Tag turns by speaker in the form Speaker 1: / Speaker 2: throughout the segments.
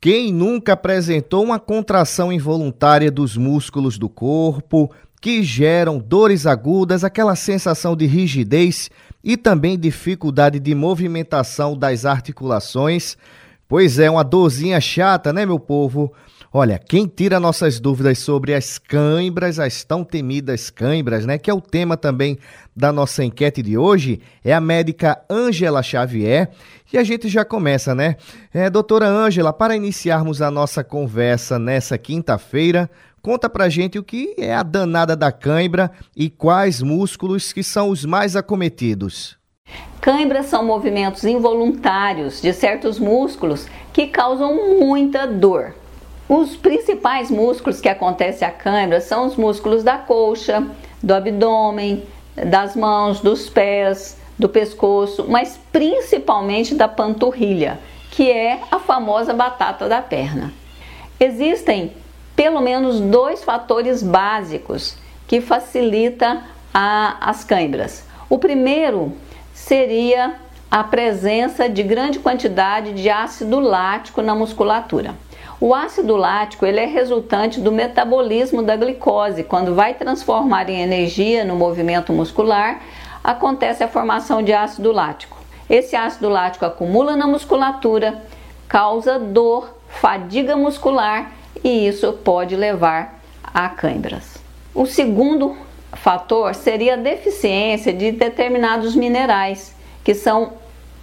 Speaker 1: Quem nunca apresentou uma contração involuntária dos músculos do corpo, que geram dores agudas, aquela sensação de rigidez e também dificuldade de movimentação das articulações? Pois é, uma dorzinha chata, né, meu povo? Olha, quem tira nossas dúvidas sobre as cãibras, as tão temidas cãibras, né, que é o tema também da nossa enquete de hoje, é a médica Ângela Xavier. E a gente já começa, né? É, doutora Ângela, para iniciarmos a nossa conversa nessa quinta-feira, conta pra gente o que é a danada da cãibra e quais músculos que são os mais acometidos.
Speaker 2: Cãibras são movimentos involuntários de certos músculos que causam muita dor. Os principais músculos que acontecem a câimbra são os músculos da coxa, do abdômen, das mãos, dos pés, do pescoço, mas principalmente da panturrilha, que é a famosa batata da perna. Existem pelo menos dois fatores básicos que facilitam as câimbras. O primeiro seria a presença de grande quantidade de ácido lático na musculatura. O ácido lático ele é resultante do metabolismo da glicose. Quando vai transformar em energia no movimento muscular, acontece a formação de ácido lático. Esse ácido lático acumula na musculatura, causa dor, fadiga muscular e isso pode levar a câimbras. O segundo fator seria a deficiência de determinados minerais que são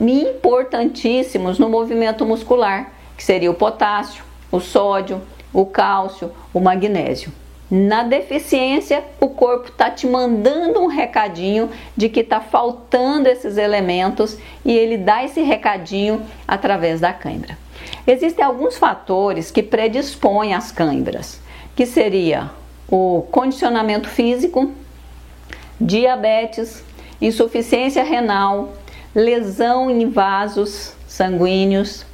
Speaker 2: importantíssimos no movimento muscular, que seria o potássio, o sódio, o cálcio, o magnésio. Na deficiência, o corpo está te mandando um recadinho de que está faltando esses elementos e ele dá esse recadinho através da cãibra. Existem alguns fatores que predispõem às cãibras, que seria o condicionamento físico, diabetes, insuficiência renal, lesão em vasos sanguíneos,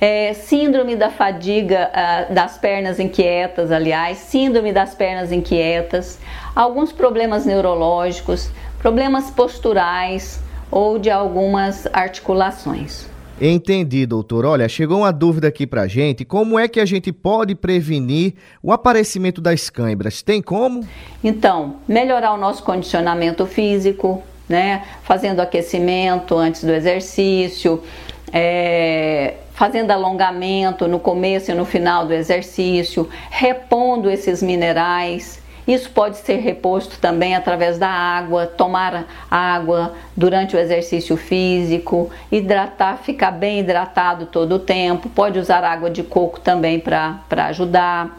Speaker 2: é, síndrome da fadiga uh, das pernas inquietas, aliás, síndrome das pernas inquietas, alguns problemas neurológicos, problemas posturais ou de algumas articulações.
Speaker 1: Entendi, doutor. Olha, chegou uma dúvida aqui pra gente. Como é que a gente pode prevenir o aparecimento das câimbras? Tem como?
Speaker 2: Então, melhorar o nosso condicionamento físico, né? Fazendo aquecimento antes do exercício, é, fazendo alongamento no começo e no final do exercício, repondo esses minerais. Isso pode ser reposto também através da água, tomar água durante o exercício físico, hidratar, ficar bem hidratado todo o tempo. Pode usar água de coco também para ajudar.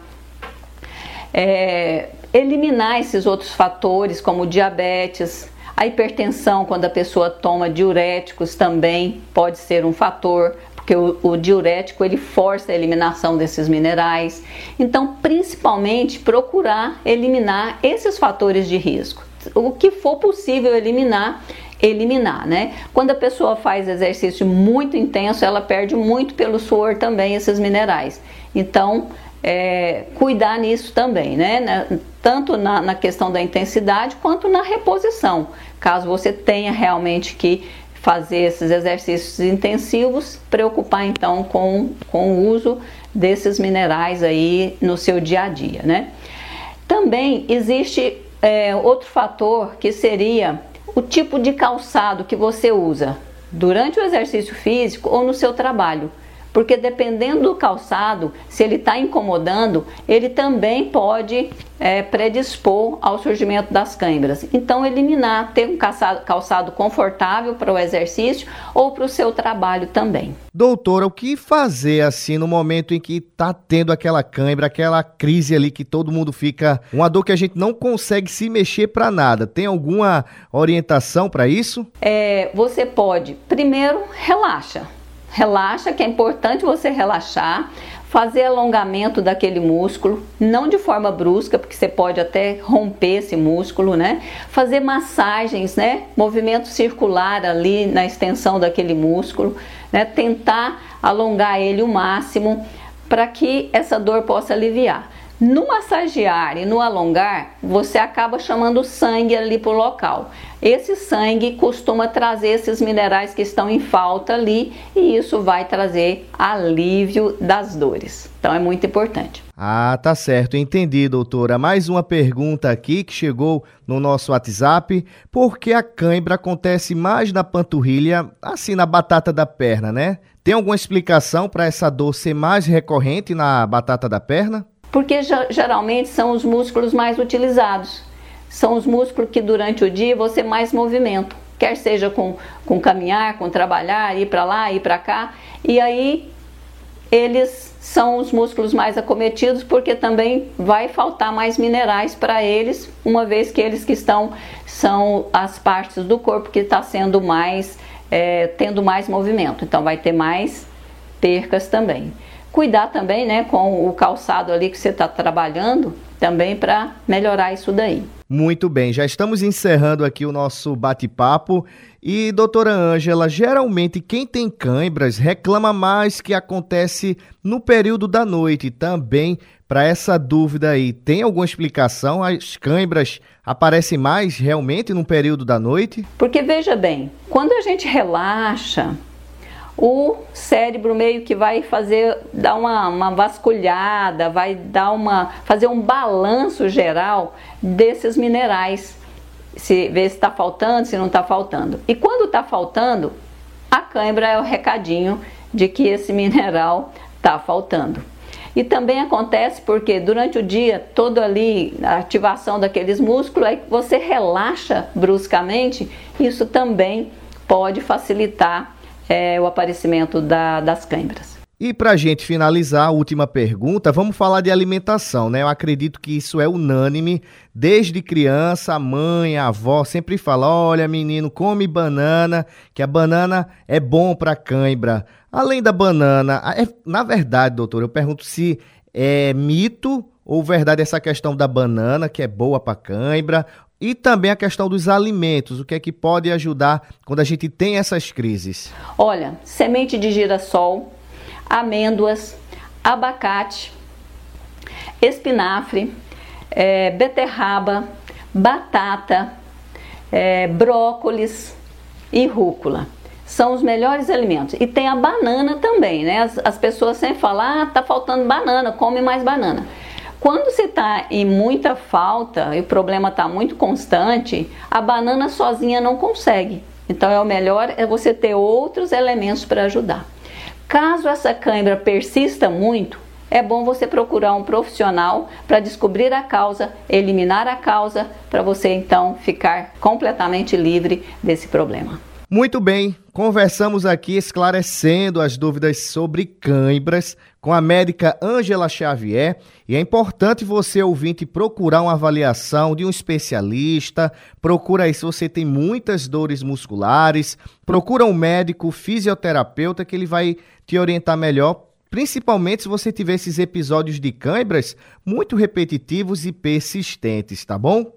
Speaker 2: É, eliminar esses outros fatores, como diabetes, a hipertensão, quando a pessoa toma diuréticos, também pode ser um fator porque o, o, diurético ele força a eliminação desses minerais. Então, principalmente procurar eliminar esses fatores de risco. O que for possível eliminar, eliminar, né? Quando a pessoa faz exercício muito intenso, ela perde muito pelo suor também esses minerais. Então, é, cuidar nisso também, né? Tanto na, na questão da intensidade quanto na reposição, caso você tenha realmente que fazer esses exercícios intensivos, preocupar então com, com o uso desses minerais aí no seu dia a dia, né? Também existe é, outro fator que seria o tipo de calçado que você usa durante o exercício físico ou no seu trabalho porque dependendo do calçado, se ele está incomodando, ele também pode é, predispor ao surgimento das câimbras. Então, eliminar, ter um calçado, calçado confortável para o exercício ou para o seu trabalho também.
Speaker 1: Doutora, o que fazer assim no momento em que está tendo aquela câimbra, aquela crise ali que todo mundo fica, uma dor que a gente não consegue se mexer para nada? Tem alguma orientação para isso?
Speaker 2: É, você pode, primeiro, relaxa Relaxa, que é importante você relaxar, fazer alongamento daquele músculo, não de forma brusca, porque você pode até romper esse músculo, né? Fazer massagens, né? Movimento circular ali na extensão daquele músculo, né? Tentar alongar ele o máximo para que essa dor possa aliviar. No massagear e no alongar, você acaba chamando sangue ali para o local. Esse sangue costuma trazer esses minerais que estão em falta ali e isso vai trazer alívio das dores. Então é muito importante.
Speaker 1: Ah, tá certo, entendi, doutora. Mais uma pergunta aqui que chegou no nosso WhatsApp. Por que a cãibra acontece mais na panturrilha, assim na batata da perna, né? Tem alguma explicação para essa dor ser mais recorrente na batata da perna?
Speaker 2: Porque geralmente são os músculos mais utilizados. São os músculos que durante o dia você mais movimenta, quer seja com, com caminhar, com trabalhar, ir para lá, ir para cá, e aí eles são os músculos mais acometidos porque também vai faltar mais minerais para eles, uma vez que eles que estão são as partes do corpo que está sendo mais é, tendo mais movimento, então vai ter mais percas também. Cuidar também, né, com o calçado ali que você está trabalhando, também para melhorar isso daí.
Speaker 1: Muito bem, já estamos encerrando aqui o nosso bate-papo. E, doutora Ângela, geralmente quem tem cãibras reclama mais que acontece no período da noite. Também, para essa dúvida aí, tem alguma explicação? As cãibras aparecem mais realmente no período da noite?
Speaker 2: Porque, veja bem, quando a gente relaxa, o cérebro meio que vai fazer dar uma, uma vasculhada, vai dar uma fazer um balanço geral desses minerais, se ver se está faltando, se não está faltando. E quando está faltando, a cãibra é o recadinho de que esse mineral está faltando. E também acontece porque durante o dia, todo ali, a ativação daqueles músculos, aí você relaxa bruscamente, isso também pode facilitar é, o aparecimento da, das câimbras.
Speaker 1: E para a gente finalizar, a última pergunta, vamos falar de alimentação, né? Eu acredito que isso é unânime. Desde criança, a mãe, a avó sempre fala: olha, menino, come banana, que a banana é bom para cãibra. Além da banana, é, na verdade, doutor, eu pergunto se é mito ou verdade essa questão da banana, que é boa para cãibra, e também a questão dos alimentos, o que é que pode ajudar quando a gente tem essas crises?
Speaker 2: Olha, semente de girassol, amêndoas, abacate, espinafre, é, beterraba, batata, é, brócolis e rúcula. São os melhores alimentos. E tem a banana também, né? As, as pessoas sempre falam, ah, tá faltando banana, come mais banana. Quando você está em muita falta e o problema está muito constante, a banana sozinha não consegue. Então é o melhor é você ter outros elementos para ajudar. Caso essa cãibra persista muito, é bom você procurar um profissional para descobrir a causa, eliminar a causa, para você então ficar completamente livre desse problema.
Speaker 1: Muito bem, conversamos aqui esclarecendo as dúvidas sobre cãibras com a médica Ângela Xavier. E é importante você ouvinte procurar uma avaliação de um especialista, procura aí se você tem muitas dores musculares, procura um médico fisioterapeuta que ele vai te orientar melhor. Principalmente se você tiver esses episódios de cãibras muito repetitivos e persistentes, tá bom?